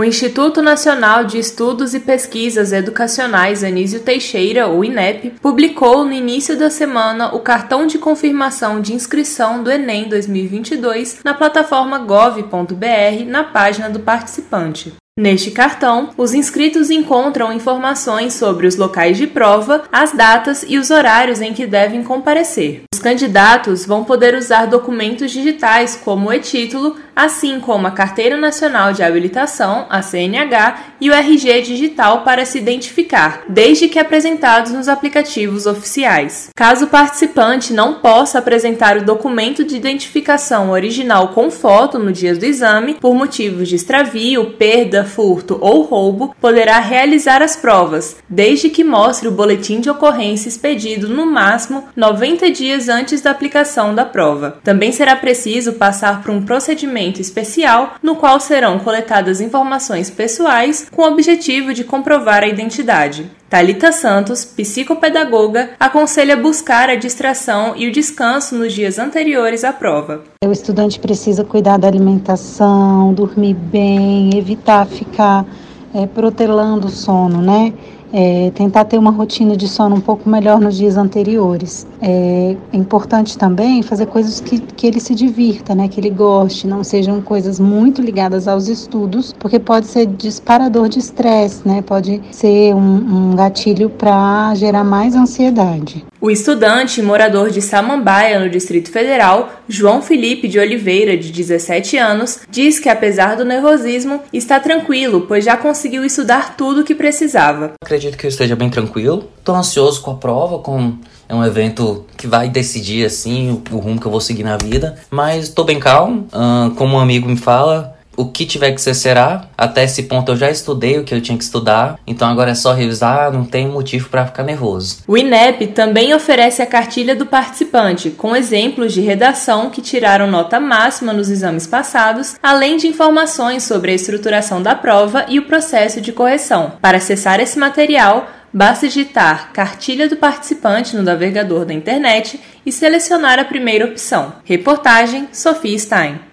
O Instituto Nacional de Estudos e Pesquisas Educacionais Anísio Teixeira, o INEP, publicou no início da semana o cartão de confirmação de inscrição do Enem 2022 na plataforma gov.br na página do participante. Neste cartão, os inscritos encontram informações sobre os locais de prova, as datas e os horários em que devem comparecer. Os candidatos vão poder usar documentos digitais como o e-título, assim como a Carteira Nacional de Habilitação, a CNH, e o RG digital para se identificar, desde que apresentados nos aplicativos oficiais. Caso o participante não possa apresentar o documento de identificação original com foto no dia do exame, por motivos de extravio, perda, furto ou roubo, poderá realizar as provas, desde que mostre o boletim de ocorrência expedido no máximo 90 dias antes da aplicação da prova. Também será preciso passar por um procedimento especial no qual serão coletadas informações pessoais com o objetivo de comprovar a identidade. Talita Santos, psicopedagoga, aconselha buscar a distração e o descanso nos dias anteriores à prova. O estudante precisa cuidar da alimentação, dormir bem, evitar ficar é, protelando o sono, né? É, tentar ter uma rotina de sono um pouco melhor nos dias anteriores. É, importante também fazer coisas que, que ele se divirta, né, que ele goste, não sejam coisas muito ligadas aos estudos, porque pode ser disparador de estresse, né, pode ser um, um gatilho para gerar mais ansiedade. O estudante morador de Samambaia, no Distrito Federal, João Felipe de Oliveira, de 17 anos, diz que apesar do nervosismo, está tranquilo, pois já conseguiu estudar tudo o que precisava. Acredito que eu esteja bem tranquilo. Estou ansioso com a prova, com é um evento que vai decidir assim o, rumo que eu vou seguir na vida, mas estou bem calmo. Uh, como um amigo me fala, o que tiver que ser será. Até esse ponto eu já estudei o que eu tinha que estudar, então agora é só revisar, não tem motivo para ficar nervoso. O INEP também oferece a cartilha do participante, com exemplos de redação que tiraram nota máxima nos exames passados, além de informações sobre a estruturação da prova e o processo de correção. Para acessar esse material, Basta digitar Cartilha do Participante no navegador da internet e selecionar a primeira opção. Reportagem Sophie Stein.